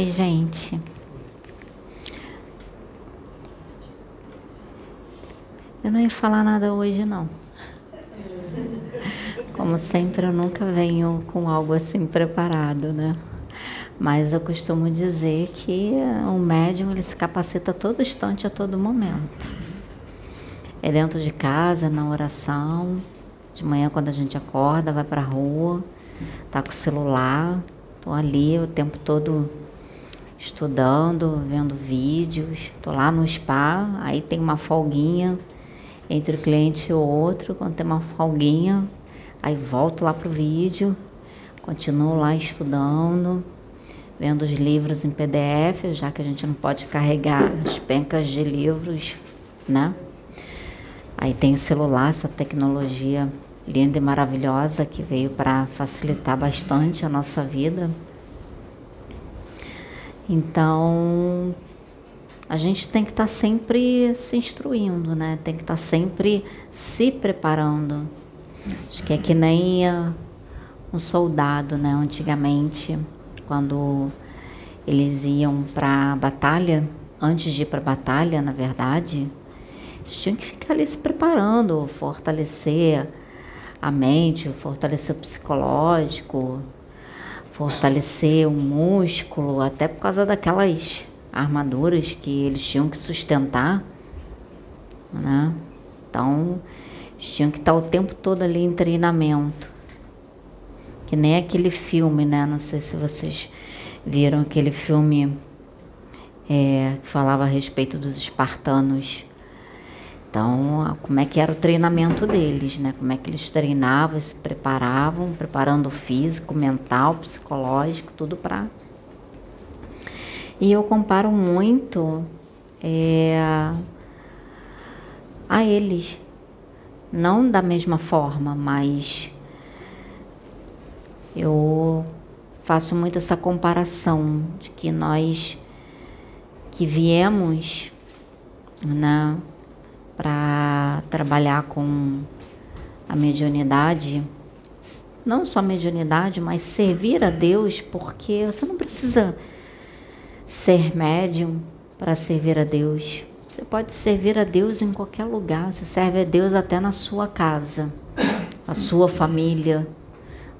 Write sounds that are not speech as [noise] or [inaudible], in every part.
Oi, gente. Eu não ia falar nada hoje, não. Como sempre, eu nunca venho com algo assim preparado, né? Mas eu costumo dizer que o médium ele se capacita a todo instante, a todo momento. É dentro de casa, na oração, de manhã quando a gente acorda, vai para a rua, tá com o celular, tô ali o tempo todo estudando, vendo vídeos, tô lá no spa, aí tem uma folguinha entre o cliente e o outro, quando tem uma folguinha, aí volto lá pro vídeo, continuo lá estudando, vendo os livros em PDF, já que a gente não pode carregar as pencas de livros, né? Aí tem o celular, essa tecnologia linda e maravilhosa que veio para facilitar bastante a nossa vida. Então, a gente tem que estar tá sempre se instruindo, né? Tem que estar tá sempre se preparando. Acho que é que nem um soldado, né? Antigamente, quando eles iam para a batalha, antes de ir para a batalha, na verdade, eles tinham que ficar ali se preparando, fortalecer a mente, fortalecer o psicológico, fortalecer o músculo, até por causa daquelas armaduras que eles tinham que sustentar, né? Então, tinham que estar o tempo todo ali em treinamento. Que nem aquele filme, né? Não sei se vocês viram aquele filme é, que falava a respeito dos espartanos. Então, como é que era o treinamento deles, né? Como é que eles treinavam, se preparavam, preparando o físico, mental, psicológico, tudo para. E eu comparo muito é, a eles, não da mesma forma, mas eu faço muito essa comparação de que nós que viemos, né? Para trabalhar com a mediunidade, não só mediunidade, mas servir a Deus, porque você não precisa ser médium para servir a Deus. Você pode servir a Deus em qualquer lugar. Você serve a Deus até na sua casa, a sua família,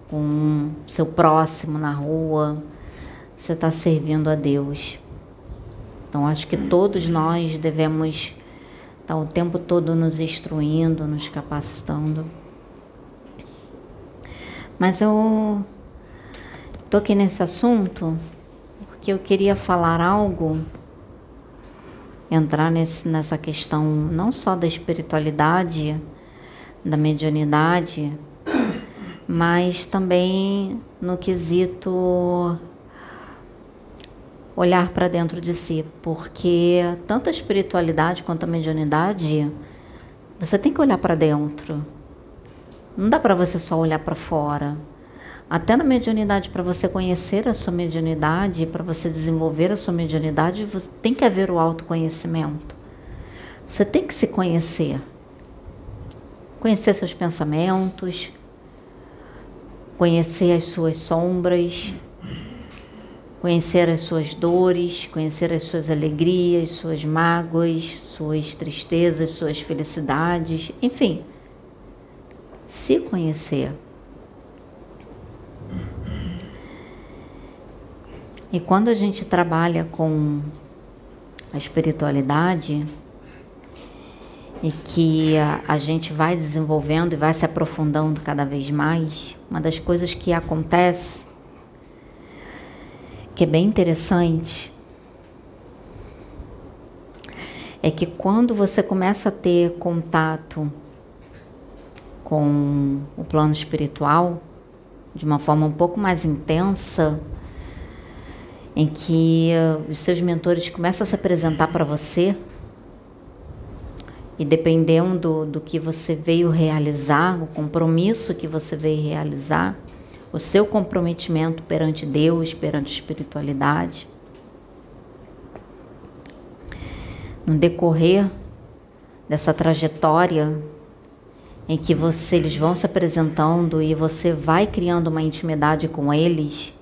com seu próximo na rua. Você está servindo a Deus. Então, acho que todos nós devemos está o tempo todo nos instruindo, nos capacitando. Mas eu tô aqui nesse assunto porque eu queria falar algo, entrar nesse, nessa questão não só da espiritualidade, da mediunidade, mas também no quesito olhar para dentro de si, porque tanto a espiritualidade quanto a mediunidade, você tem que olhar para dentro. Não dá para você só olhar para fora. Até na mediunidade, para você conhecer a sua mediunidade, para você desenvolver a sua mediunidade, você tem que haver o autoconhecimento. Você tem que se conhecer. Conhecer seus pensamentos, conhecer as suas sombras, conhecer as suas dores, conhecer as suas alegrias, suas mágoas, suas tristezas, suas felicidades, enfim, se conhecer. E quando a gente trabalha com a espiritualidade e que a, a, gente vai desenvolvendo e vai se aprofundando cada vez mais, uma das coisas que acontece que é bem interessante é que quando você começa a ter contato com o plano espiritual de uma forma um pouco mais intensa, em que os seus mentores começam a se apresentar para você e dependendo do, do que você veio realizar, o compromisso que você veio realizar, o seu comprometimento perante Deus, perante a espiritualidade. No decorrer dessa trajetória em que você, eles vão se apresentando e você vai criando uma intimidade com eles,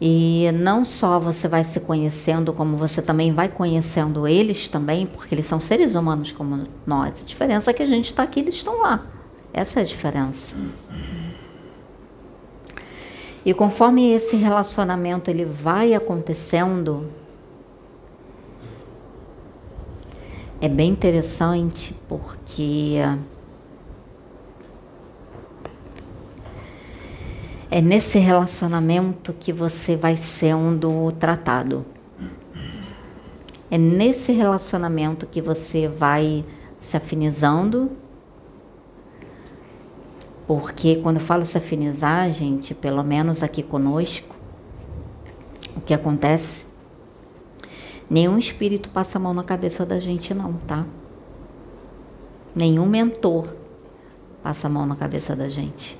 E não só você vai se conhecendo, como você também vai conhecendo eles também, porque eles são seres humanos como nós. A diferença é que a gente está aqui, eles estão lá. Essa é a diferença. E conforme esse relacionamento ele vai acontecendo, é bem interessante porque é nesse relacionamento que você vai sendo tratado. É nesse relacionamento que você vai se afinizando. Porque quando eu falo se afinizar, gente, pelo menos aqui conosco, o que acontece? Nenhum espírito passa a mão na cabeça da gente, não, tá? Nenhum mentor passa a mão na cabeça da gente.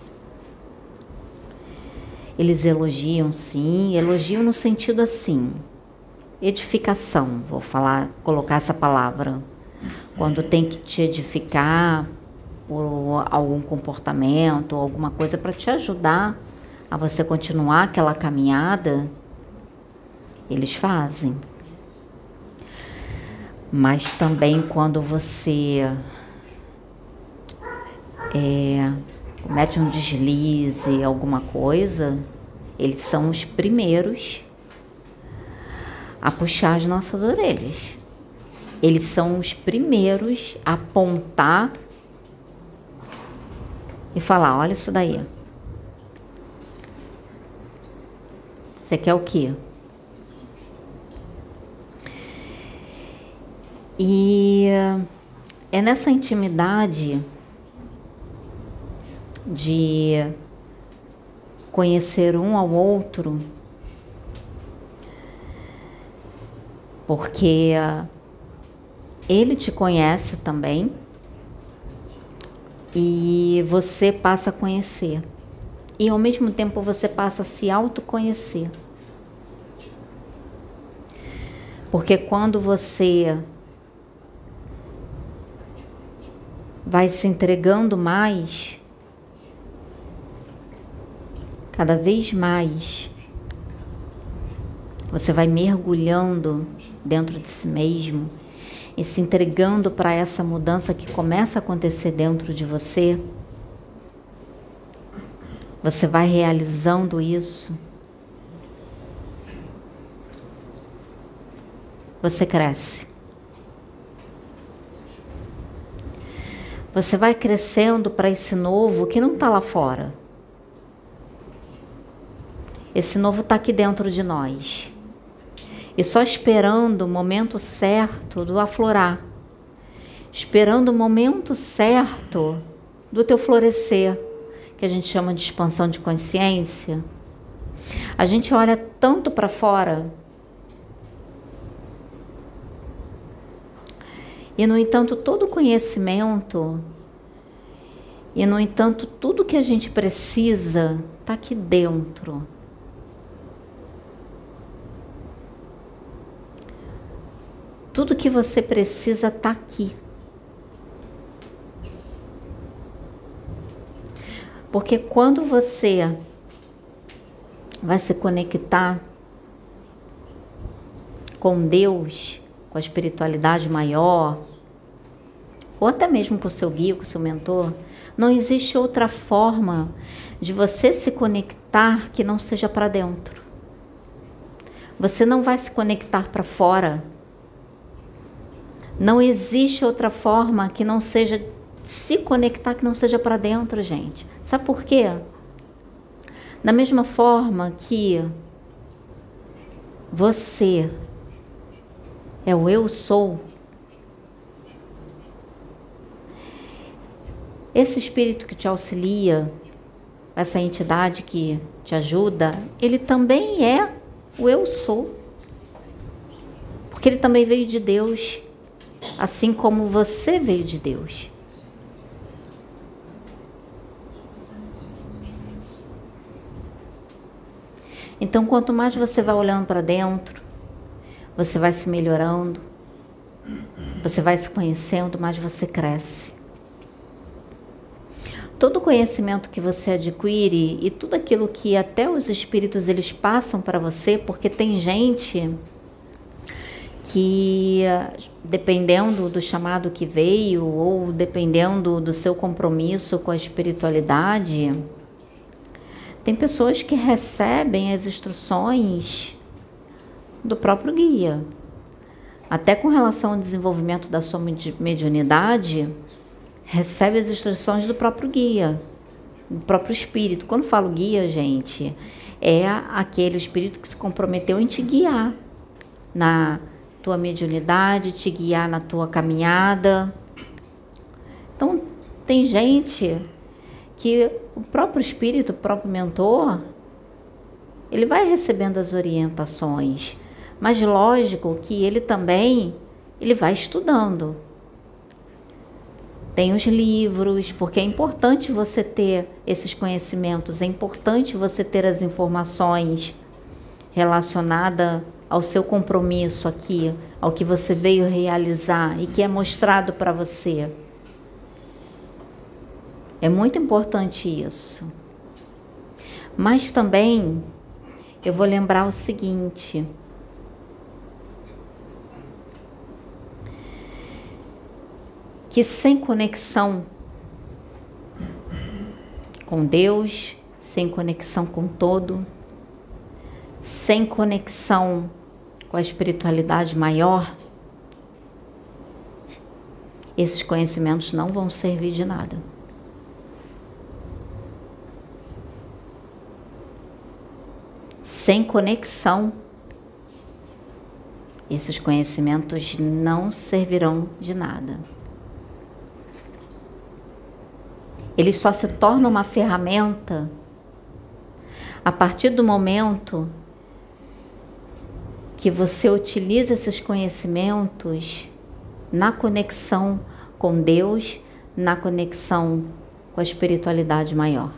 Eles elogiam, sim, elogiam no sentido assim, edificação, vou falar, colocar essa palavra. Quando tem que te edificar por algum comportamento, alguma coisa para te ajudar a você continuar aquela caminhada, eles fazem. Mas também quando você é, comete um deslize, alguma coisa, eles são os primeiros a puxar as nossas orelhas. Eles são os primeiros a apontar e falar: olha isso daí. Você quer o quê? E é nessa intimidade de conhecer um ao outro, porque ele te conhece também e você passa a conhecer. E ao mesmo tempo você passa a se autoconhecer. Porque quando você vai se entregando mais, cada vez mais você vai mergulhando dentro de si mesmo e se entregando para essa mudança que começa a acontecer dentro de você. Você vai realizando isso. Você cresce. Você vai crescendo para esse novo que não está lá fora esse novo está aqui dentro de nós. E só esperando o momento certo do aflorar. Esperando o momento certo do teu florescer, que a gente chama de expansão de consciência. A gente olha tanto para fora. E, no entanto, todo conhecimento, e, no entanto, tudo que a gente precisa está aqui dentro. Tudo que você precisa está aqui. Porque quando você vai se conectar com Deus, com a espiritualidade maior, ou até mesmo com o seu guia, com o seu mentor, não existe outra forma de você se conectar que não seja para dentro. Você não vai se conectar para fora não existe outra forma que não seja se conectar que não seja para dentro, gente. Sabe por quê? Da mesma forma que você é o eu sou, esse espírito que te auxilia, essa entidade que te ajuda, ele também é o eu sou. Porque ele também veio de Deus assim como você veio de Deus. Então, quanto mais você vai olhando para dentro, você vai se melhorando, você vai se conhecendo, mais você cresce. todo conhecimento que você adquire e tudo aquilo que até os espíritos eles passam para você, porque tem gente que dependendo do chamado que veio ou dependendo do seu compromisso com a espiritualidade, tem pessoas que recebem as instruções do próprio guia. Até com relação ao desenvolvimento da sua mediunidade, recebe as instruções do próprio guia, do próprio espírito. Quando falo guia, gente, é aquele espírito que se comprometeu em te guiar na tua mediunidade, te guiar na tua caminhada. Então, tem gente que o próprio espírito, o próprio mentor, ele vai recebendo as orientações, mas lógico que ele também ele vai estudando. Tem os livros, porque é importante você ter esses conhecimentos, é importante você ter as informações relacionadas ao seu compromisso aqui, ao que você veio realizar e que é mostrado para você. É muito importante isso. Mas também eu vou lembrar o seguinte: que sem conexão com Deus, sem conexão com todo, sem conexão com a espiritualidade maior, esses conhecimentos não vão servir de nada. Sem conexão, esses conhecimentos não servirão de nada. Eles só se tornam uma ferramenta a partir do momento que você utiliza esses conhecimentos na conexão com Deus, na conexão com a espiritualidade maior.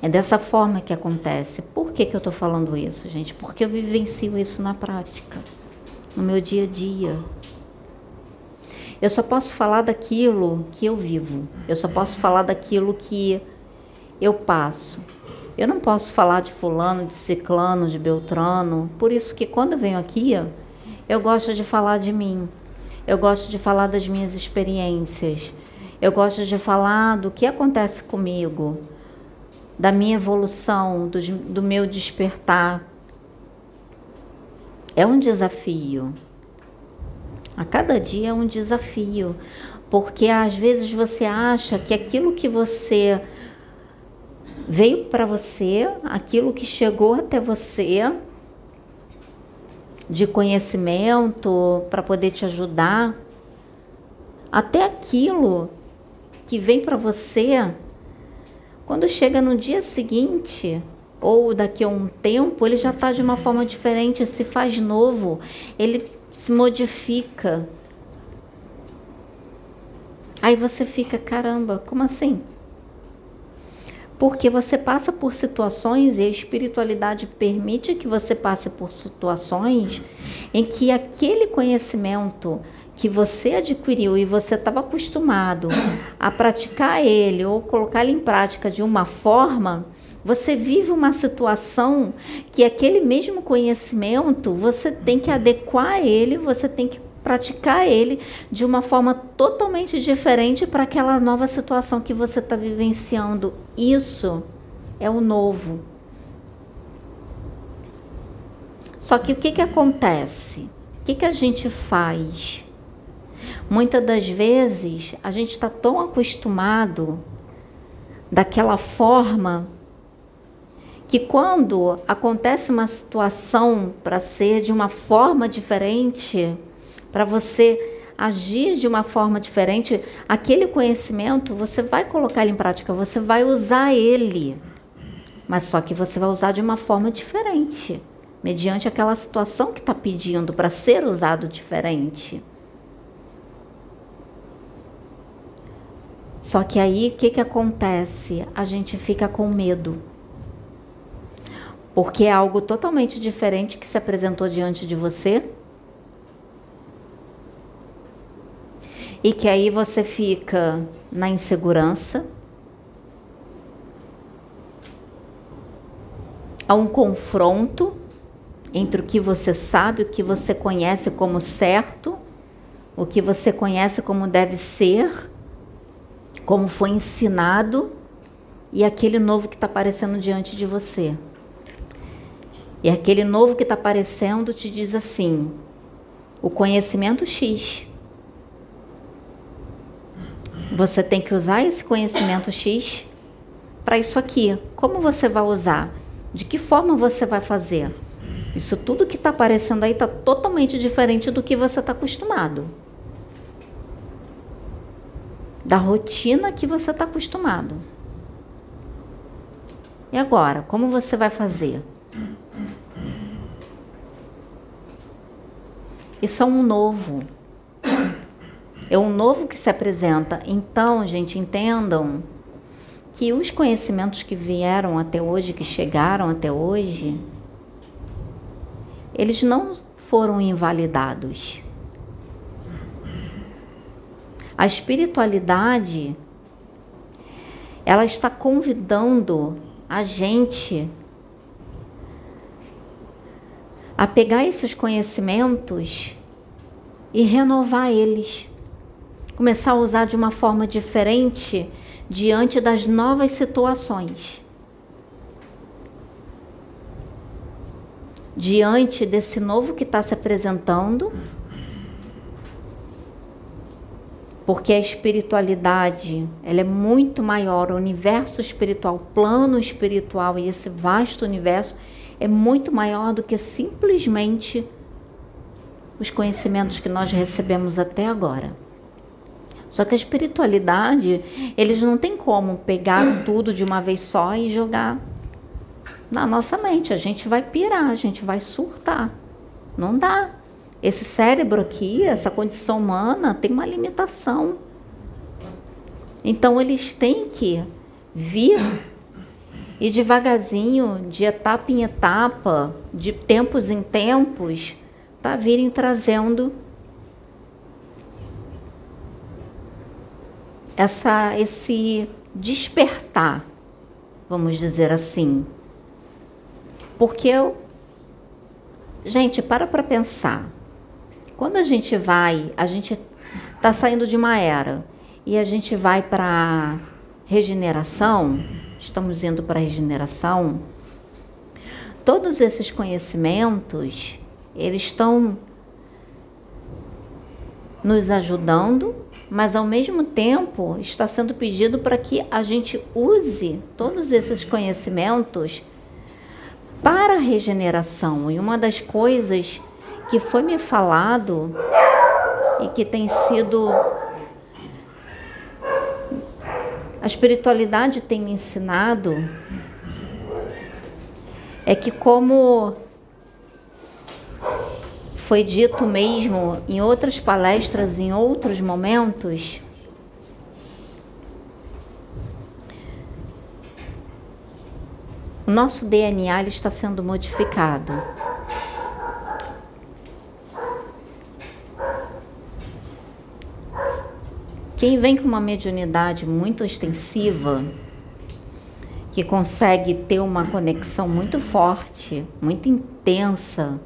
É dessa forma que acontece. Por que, que eu estou falando isso, gente? Porque eu vivencio isso na prática, no meu dia a dia. Eu só posso falar daquilo que eu vivo. Eu só posso falar daquilo que eu passo. Eu não posso falar de fulano, de ciclano, de beltrano. Por isso que quando eu venho aqui, eu gosto de falar de mim. Eu gosto de falar das minhas experiências. Eu gosto de falar do que acontece comigo, da minha evolução, do, do meu despertar. É um desafio. A cada dia é um desafio, porque às vezes você acha que aquilo que você veio para você, aquilo que chegou até você de conhecimento para poder te ajudar, até aquilo que vem para você, quando chega no dia seguinte ou daqui a um tempo, ele já está de uma forma diferente, se faz novo, ele se modifica. Aí você fica, caramba, como assim? Porque você passa por situações e a espiritualidade permite que você passe por situações em que aquele conhecimento que você adquiriu e você estava acostumado a praticar ele ou colocar ele em prática de uma forma, você vive uma situação que aquele mesmo conhecimento você tem que adequar ele, você tem que praticar ele de uma forma totalmente diferente para aquela nova situação que você está vivenciando. Isso é o novo. Só que o que, que acontece? O que, que a gente faz? Muitas das vezes a gente está tão acostumado daquela forma que quando acontece uma situação para ser de uma forma diferente, para você agir de uma forma diferente, aquele conhecimento você vai colocar ele em prática, você vai usar ele. Mas só que você vai usar de uma forma diferente, mediante aquela situação que está pedindo para ser usado diferente. Só que aí o que, que acontece? A gente fica com medo. Porque é algo totalmente diferente que se apresentou diante de você e que aí você fica na insegurança, há um confronto entre o que você sabe, o que você conhece como certo, o que você conhece como deve ser, como foi ensinado e aquele novo que está aparecendo diante de você. E aquele novo que está aparecendo te diz assim: o conhecimento X você tem que usar esse conhecimento X para isso aqui. Como você vai usar? De que forma você vai fazer? Isso tudo que está aparecendo aí está totalmente diferente do que você está acostumado. Da rotina que você está acostumado. E agora, como você vai fazer? Isso é um novo. É um novo que se apresenta. Então, gente, entendam que os conhecimentos que vieram até hoje, que chegaram até hoje, eles não foram invalidados. A espiritualidade ela está convidando a gente a pegar esses conhecimentos e renovar eles começar a usar de uma forma diferente diante das novas situações. Diante desse novo que está se apresentando, porque a espiritualidade ela é muito maior, o universo espiritual, o plano espiritual e esse vasto universo é muito maior do que simplesmente os conhecimentos que nós recebemos até agora. Só que a espiritualidade, eles não tem como pegar [coughs] tudo de uma vez só e jogar na nossa mente. A gente vai pirar, a gente vai surtar. Não dá. Esse cérebro aqui, essa condição humana, tem uma limitação. Então eles têm que vir e devagarzinho, de etapa em etapa, de tempos em tempos, tá virem trazendo essa, esse despertar, vamos dizer assim. Porque eu. Gente, para para pensar. Quando a gente vai, a gente está saindo de uma era e a gente vai para regeneração, estamos indo para regeneração, todos esses conhecimentos, eles estão nos ajudando mas ao mesmo tempo está sendo pedido para que a gente use todos esses conhecimentos para a regeneração. E uma das coisas que foi me falado e que tem sido a espiritualidade tem me ensinado é que como foi dito mesmo em outras palestras, em outros momentos, o nosso DNA está sendo modificado. Quem vem com uma mediunidade muito extensiva, que consegue ter uma conexão muito forte, muito intensa,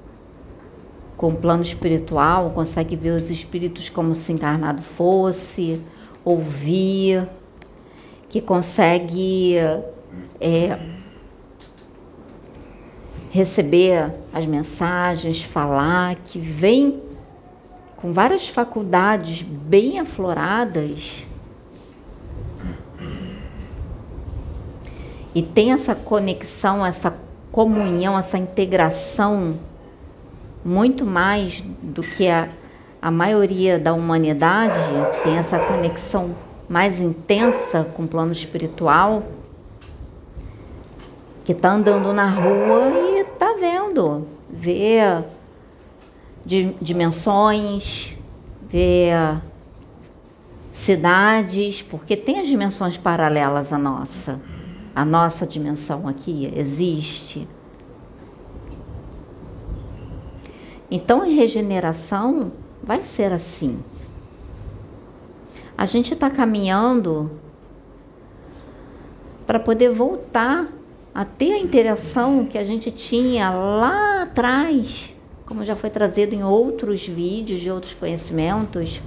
com o plano espiritual, consegue ver os espíritos como se encarnado fosse, ouvir, que consegue é, receber as mensagens, falar, que vem com várias faculdades bem afloradas. E tem essa conexão, essa comunhão, essa integração muito mais do que a, a maioria da humanidade tem essa conexão mais intensa com o plano espiritual, que está andando na rua e está vendo, vê dimensões, vê cidades, porque tem as dimensões paralelas à nossa. A nossa dimensão aqui existe. Então, em regeneração vai ser assim. a gente está caminhando para poder voltar a ter a interação que a gente tinha lá atrás, como já foi trazido em outros vídeos de outros conhecimentos,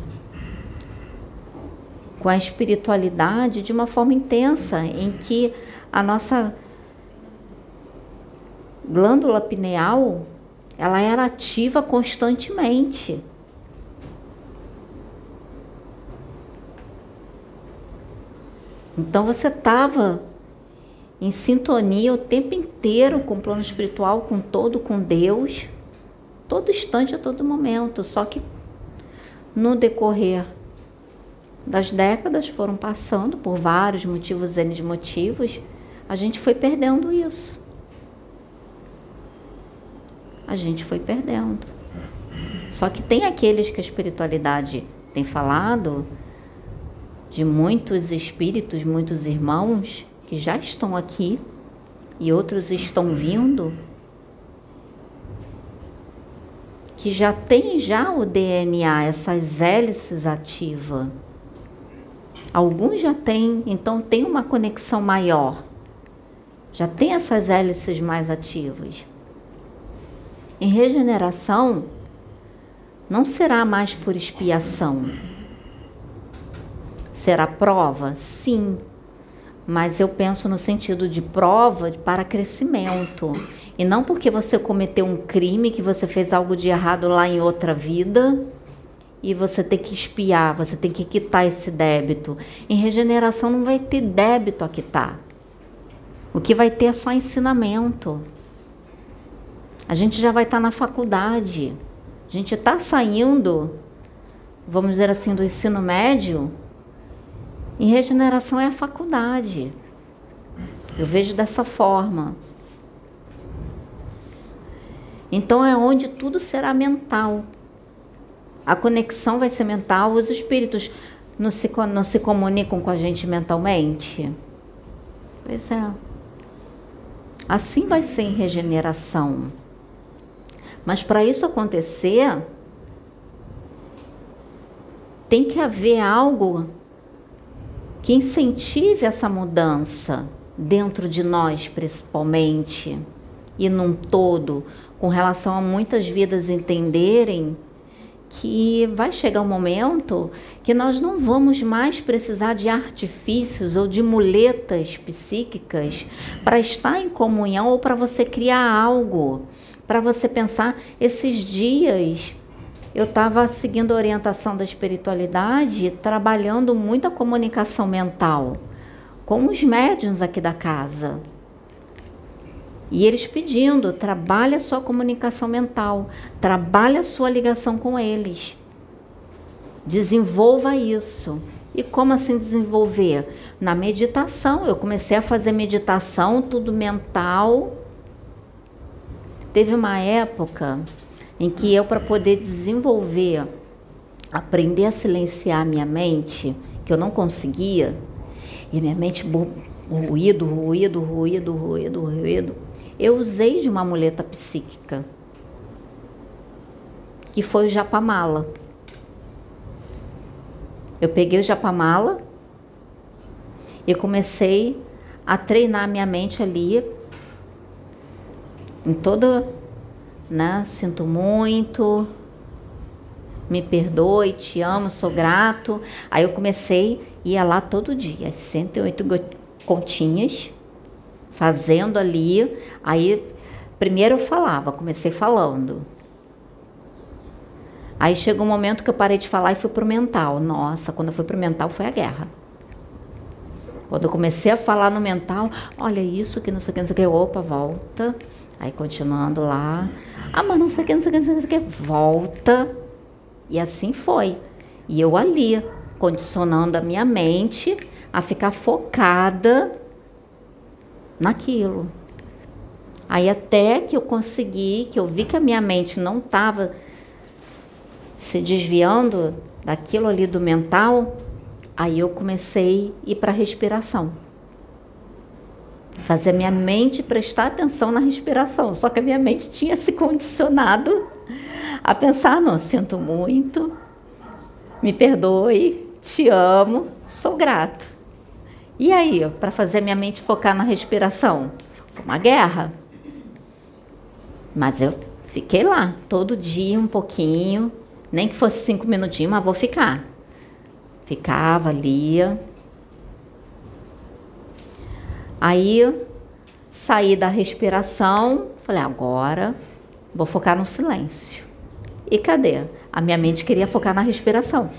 com a espiritualidade de uma forma intensa, em que a nossa glândula pineal ela era ativa constantemente. Então você estava em sintonia o tempo inteiro com o plano espiritual, com todo, com Deus, todo instante, a todo momento. Só que no decorrer das décadas foram passando por vários motivos, N motivos, a gente foi perdendo isso. A gente foi perdendo. Só que tem aqueles que a espiritualidade tem falado, de muitos espíritos, muitos irmãos, que já estão aqui e outros estão vindo, que já tem já o DNA, essas hélices ativas. Alguns já têm, então tem uma conexão maior. Já tem essas hélices mais ativas. Em regeneração, não será mais por expiação. Será prova? Sim mas eu penso no sentido de prova para crescimento. E não porque você cometeu um crime, que você fez algo de errado lá em outra vida e você tem que espiar, você tem que quitar esse débito. Em regeneração não vai ter débito a quitar. O que vai ter é só ensinamento. A gente já vai estar na faculdade. A gente está saindo, vamos dizer assim, do ensino médio em regeneração é a faculdade. Eu vejo dessa forma. Então é onde tudo será mental. A conexão vai ser mental, os espíritos não se, não se comunicam com a gente mentalmente. Pois é. Assim vai ser em regeneração. Mas para isso acontecer, tem que haver algo que incentive essa mudança dentro de nós, principalmente, e num todo, com relação a muitas vidas entenderem que vai chegar um momento que nós não vamos mais precisar de artifícios ou de muletas psíquicas para estar em comunhão ou para você criar algo, para você pensar esses dias eu estava seguindo a orientação da espiritualidade, trabalhando muito a comunicação mental com os médiums aqui da casa. E eles pedindo, trabalhe a sua comunicação mental, trabalhe a sua ligação com eles. Desenvolva isso. E como assim desenvolver? Na meditação. Eu comecei a fazer meditação, tudo mental. Teve uma época em que eu, para poder desenvolver, aprender a silenciar a minha mente, que eu não conseguia, e minha mente ruído, ruído, ruído, ruído, ruído, eu usei de uma muleta psíquica, que foi o japamala. Eu peguei o japamala e comecei a treinar minha mente ali em toda né? Sinto muito, me perdoe, te amo, sou grato. Aí eu comecei, ia lá todo dia, as 108 continhas, fazendo ali. Aí, primeiro eu falava, comecei falando. Aí chegou um momento que eu parei de falar e fui pro mental. Nossa, quando eu fui pro mental foi a guerra. Quando eu comecei a falar no mental, olha isso que não sei o que, não sei o que, opa, volta. Aí continuando lá. Ah, mas não sei o que, não sei o que, não sei o que, volta. E assim foi. E eu ali, condicionando a minha mente a ficar focada naquilo. Aí até que eu consegui, que eu vi que a minha mente não estava se desviando daquilo ali do mental, aí eu comecei a ir para a respiração fazer a minha mente prestar atenção na respiração. Só que a minha mente tinha se condicionado a pensar: não, sinto muito, me perdoe, te amo, sou grato. E aí, para fazer minha mente focar na respiração? Foi uma guerra. Mas eu fiquei lá, todo dia um pouquinho, nem que fosse cinco minutinhos, mas vou ficar. Ficava, lia. Aí saí da respiração, falei, agora vou focar no silêncio. E cadê? A minha mente queria focar na respiração.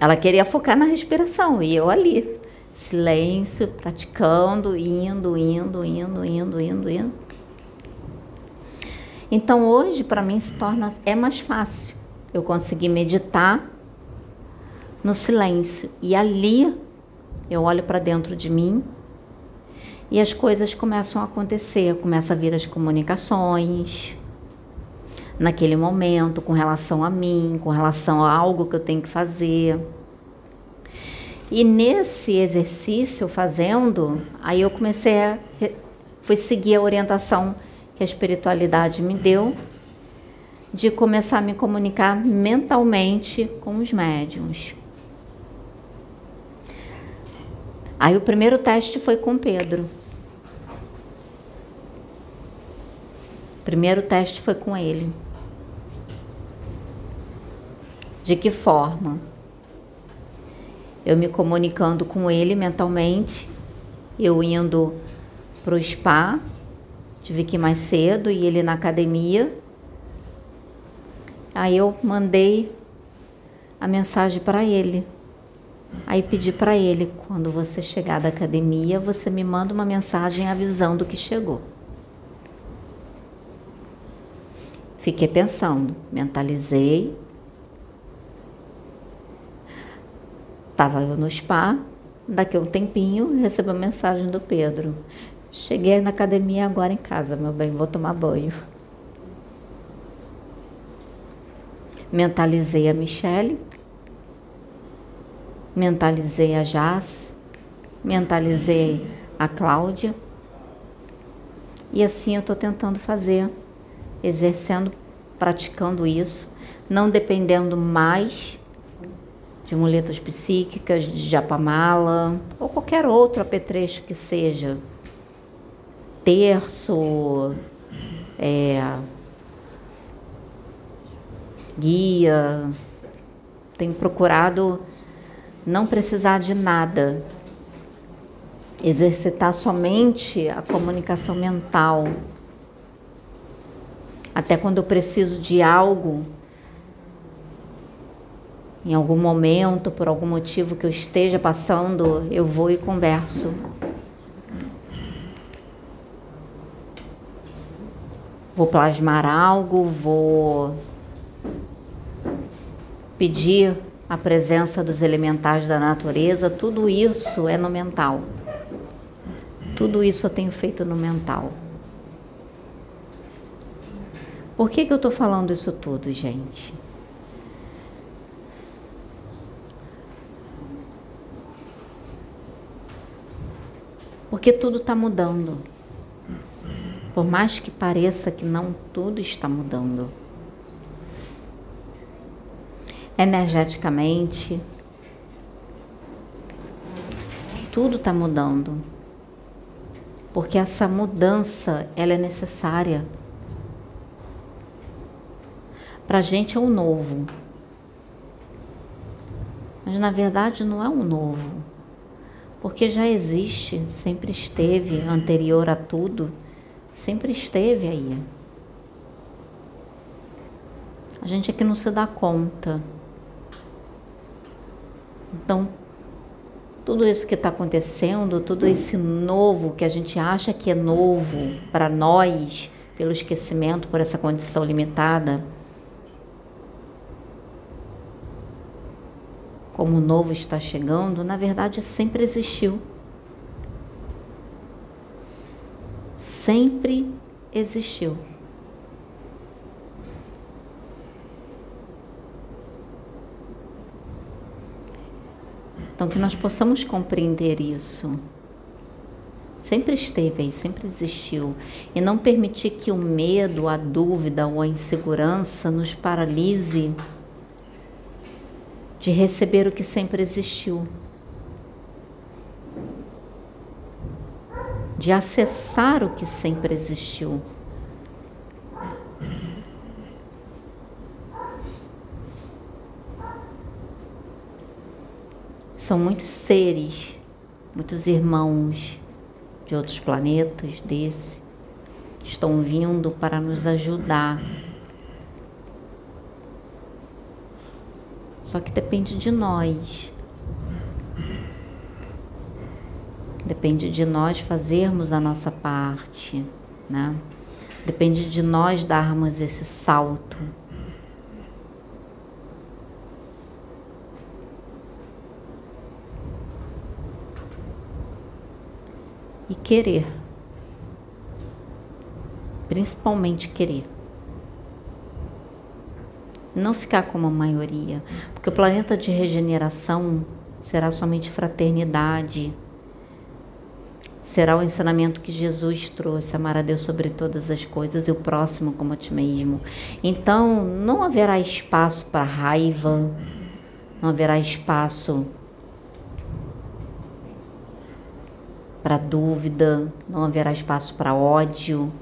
Ela queria focar na respiração e eu ali, silêncio, praticando, indo, indo, indo, indo, indo, indo. Então hoje para mim se torna é mais fácil eu conseguir meditar no silêncio e ali eu olho para dentro de mim e as coisas começam a acontecer, começa a vir as comunicações naquele momento com relação a mim, com relação a algo que eu tenho que fazer. E nesse exercício fazendo, aí eu comecei a fui seguir a orientação que a espiritualidade me deu de começar a me comunicar mentalmente com os médiums. Aí o primeiro teste foi com Pedro. O primeiro teste foi com ele. De que forma? Eu me comunicando com ele mentalmente, eu indo para o spa, tive que ir mais cedo e ele na academia. Aí eu mandei a mensagem para ele. Aí pedi para ele, quando você chegar da academia, você me manda uma mensagem avisando que chegou. Fiquei pensando, mentalizei, Estava eu no spa, daqui a um tempinho recebi uma mensagem do Pedro. Cheguei na academia agora em casa, meu bem, vou tomar banho. Mentalizei a Michele, mentalizei a Jaz, mentalizei a Cláudia. E assim eu estou tentando fazer, exercendo, praticando isso, não dependendo mais de muletas psíquicas, de japamala, ou qualquer outro apetrecho que seja. Terço, é, guia. Tenho procurado não precisar de nada, exercitar somente a comunicação mental. Até quando eu preciso de algo, em algum momento, por algum motivo que eu esteja passando, eu vou e converso. Vou plasmar algo, vou pedir a presença dos elementais da natureza, tudo isso é no mental. Tudo isso eu tenho feito no mental. Por que, que eu estou falando isso tudo, gente? Porque tudo está mudando. Por mais que pareça que não, tudo está mudando. Energeticamente, tudo está mudando. Porque essa mudança, ela é necessária. Para a gente é um novo. Mas na verdade não é um novo porque já existe, sempre esteve anterior a tudo, sempre esteve aí. A gente aqui não se dá conta. Então, tudo isso que está acontecendo, tudo esse novo que a gente acha que é novo para nós, pelo esquecimento, por essa condição limitada, como o novo está chegando, na verdade sempre existiu. Sempre existiu. Então, que nós possamos compreender isso. Sempre esteve aí, sempre existiu. E não permitir que o medo, a dúvida ou a insegurança nos paralise de receber o que sempre existiu. De acessar o que sempre existiu. São muitos seres, muitos irmãos de outros planetas desse que estão vindo para nos ajudar. Só que depende de nós. Depende de nós fazermos a nossa parte, né? Depende de nós darmos esse salto. e querer. Principalmente querer. Não ficar como a maioria, porque o planeta de regeneração será somente fraternidade. Será o ensinamento que Jesus trouxe, amar a Deus sobre todas as coisas e o próximo como a ti mesmo. Então, não haverá espaço para raiva, não haverá espaço para dúvida, não haverá espaço para ódio,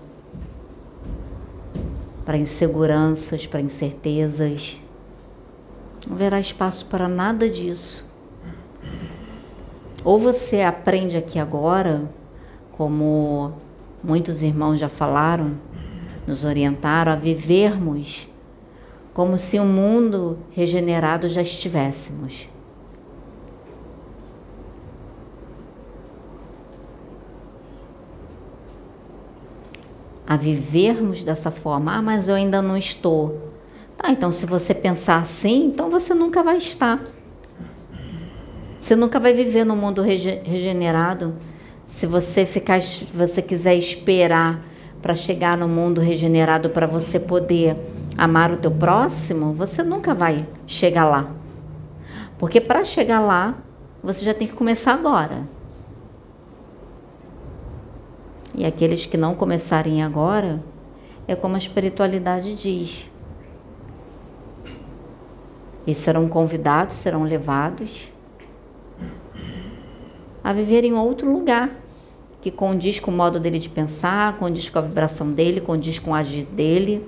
para inseguranças, para incertezas. Não haverá espaço para nada disso. Ou você aprende aqui agora, como muitos irmãos já falaram, nos orientaram a vivermos como se o um mundo regenerado já estivéssemos. a vivermos dessa forma. Ah, mas eu ainda não estou. Tá, então se você pensar assim, então você nunca vai estar. Você nunca vai viver no mundo rege regenerado. Se você ficar, você quiser esperar para chegar no mundo regenerado para você poder amar o teu próximo, você nunca vai chegar lá. Porque para chegar lá, você já tem que começar agora. E aqueles que não começarem agora, é como a espiritualidade diz. E serão convidados, serão levados a viver em outro lugar que condiz com o modo dele de pensar, condiz com a vibração dele, condiz com o agir dele,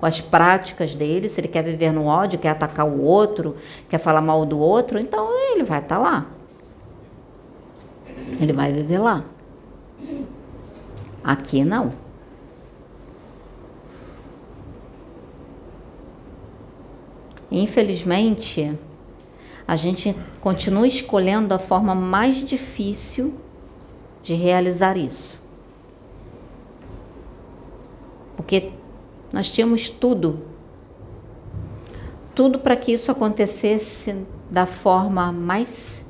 com as práticas dele. Se ele quer viver no ódio, quer atacar o outro, quer falar mal do outro, então ele vai estar tá lá. Ele vai viver lá. Aqui não. Infelizmente, a gente continua escolhendo a forma mais difícil de realizar isso. Porque nós tínhamos tudo. Tudo para que isso acontecesse da forma mais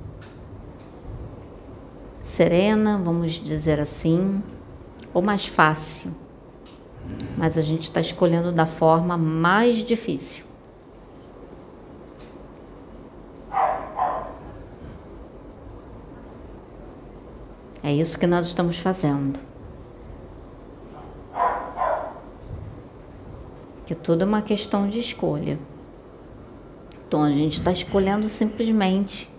serena, vamos dizer assim, ou mais fácil, mas a gente está escolhendo da forma mais difícil. É isso que nós estamos fazendo. Que tudo é uma questão de escolha. Então a gente está escolhendo simplesmente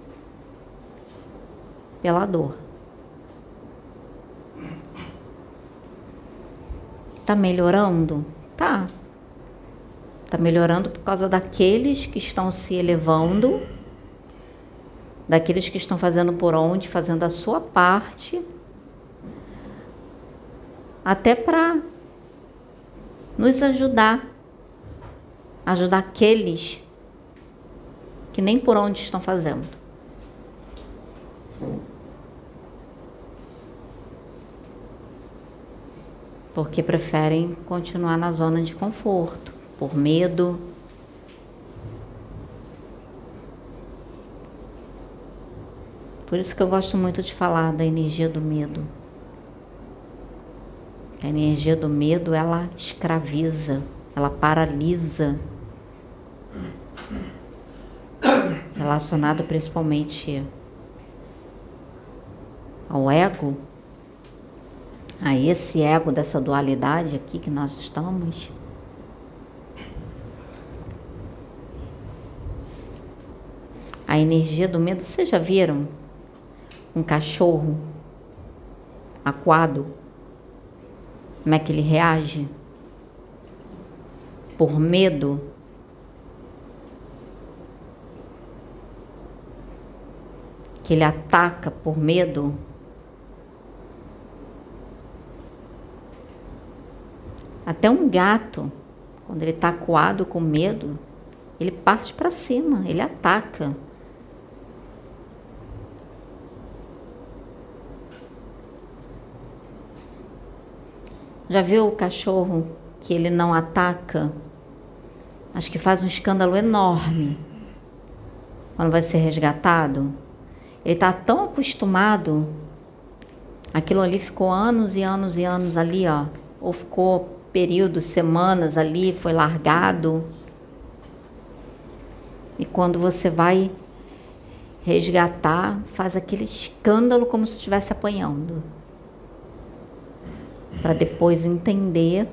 pela dor. Tá melhorando? Tá. Tá melhorando por causa daqueles que estão se elevando, daqueles que estão fazendo por onde, fazendo a sua parte, até para nos ajudar, ajudar aqueles que nem por onde estão fazendo porque preferem continuar na zona de conforto, por medo. Por isso que eu gosto muito de falar da energia do medo. A energia do medo, ela escraviza, ela paralisa. Relacionado principalmente ao ego, a esse ego dessa dualidade aqui que nós estamos. A energia do medo, vocês já viram um cachorro aquado? Como é que ele reage? Por medo? Que ele ataca por medo? Até um gato, quando ele está coado com medo, ele parte para cima, ele ataca. Já viu o cachorro que ele não ataca, mas que faz um escândalo enorme quando vai ser resgatado? Ele está tão acostumado, aquilo ali ficou anos e anos e anos ali, ó, ou ficou períodos, semanas ali, foi largado. E quando você vai resgatar, faz aquele escândalo como se estivesse apanhando. Para depois entender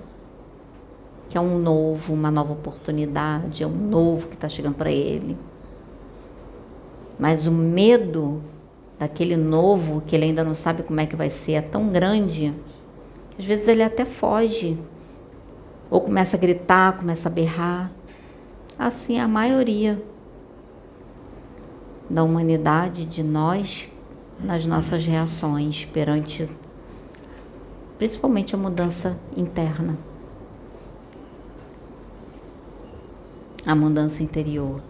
que é um novo, uma nova oportunidade, é um novo que está chegando para ele. Mas o medo daquele novo, que ele ainda não sabe como é que vai ser, é tão grande, que às vezes ele até foge. Ou começa a gritar, começa a berrar. Assim a maioria da humanidade, de nós, nas nossas reações perante principalmente a mudança interna, a mudança interior.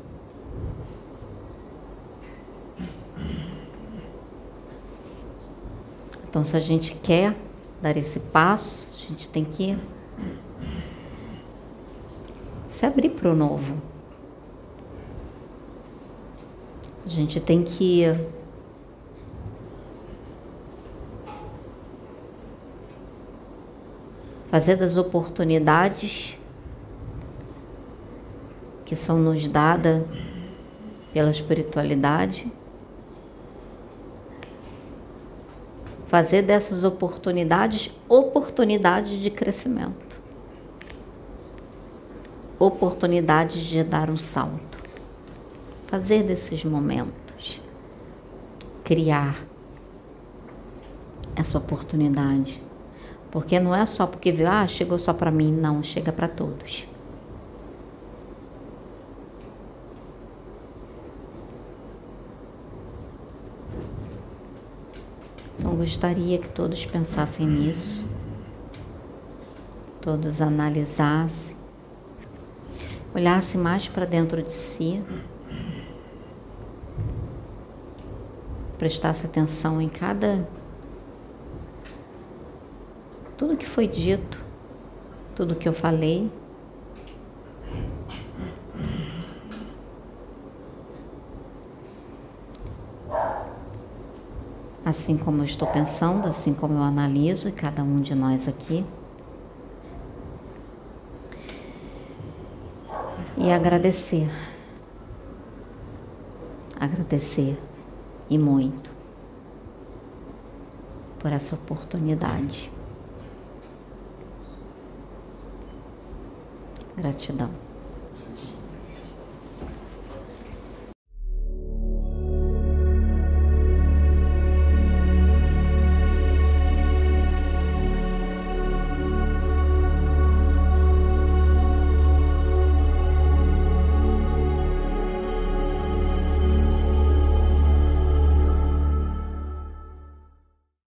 Então, se a gente quer dar esse passo, a gente tem que se abrir para o novo. A gente tem que fazer das oportunidades que são nos dadas pela espiritualidade, fazer dessas oportunidades oportunidades de crescimento oportunidades de dar um salto. Fazer desses momentos, criar essa oportunidade. Porque não é só porque viu, ah, chegou só para mim, não, chega para todos. Então gostaria que todos pensassem nisso, todos analisassem olhasse mais para dentro de si, prestasse atenção em cada. Tudo que foi dito, tudo que eu falei. Assim como eu estou pensando, assim como eu analiso, cada um de nós aqui. e agradecer. Agradecer e muito por essa oportunidade. రచిద్దాం.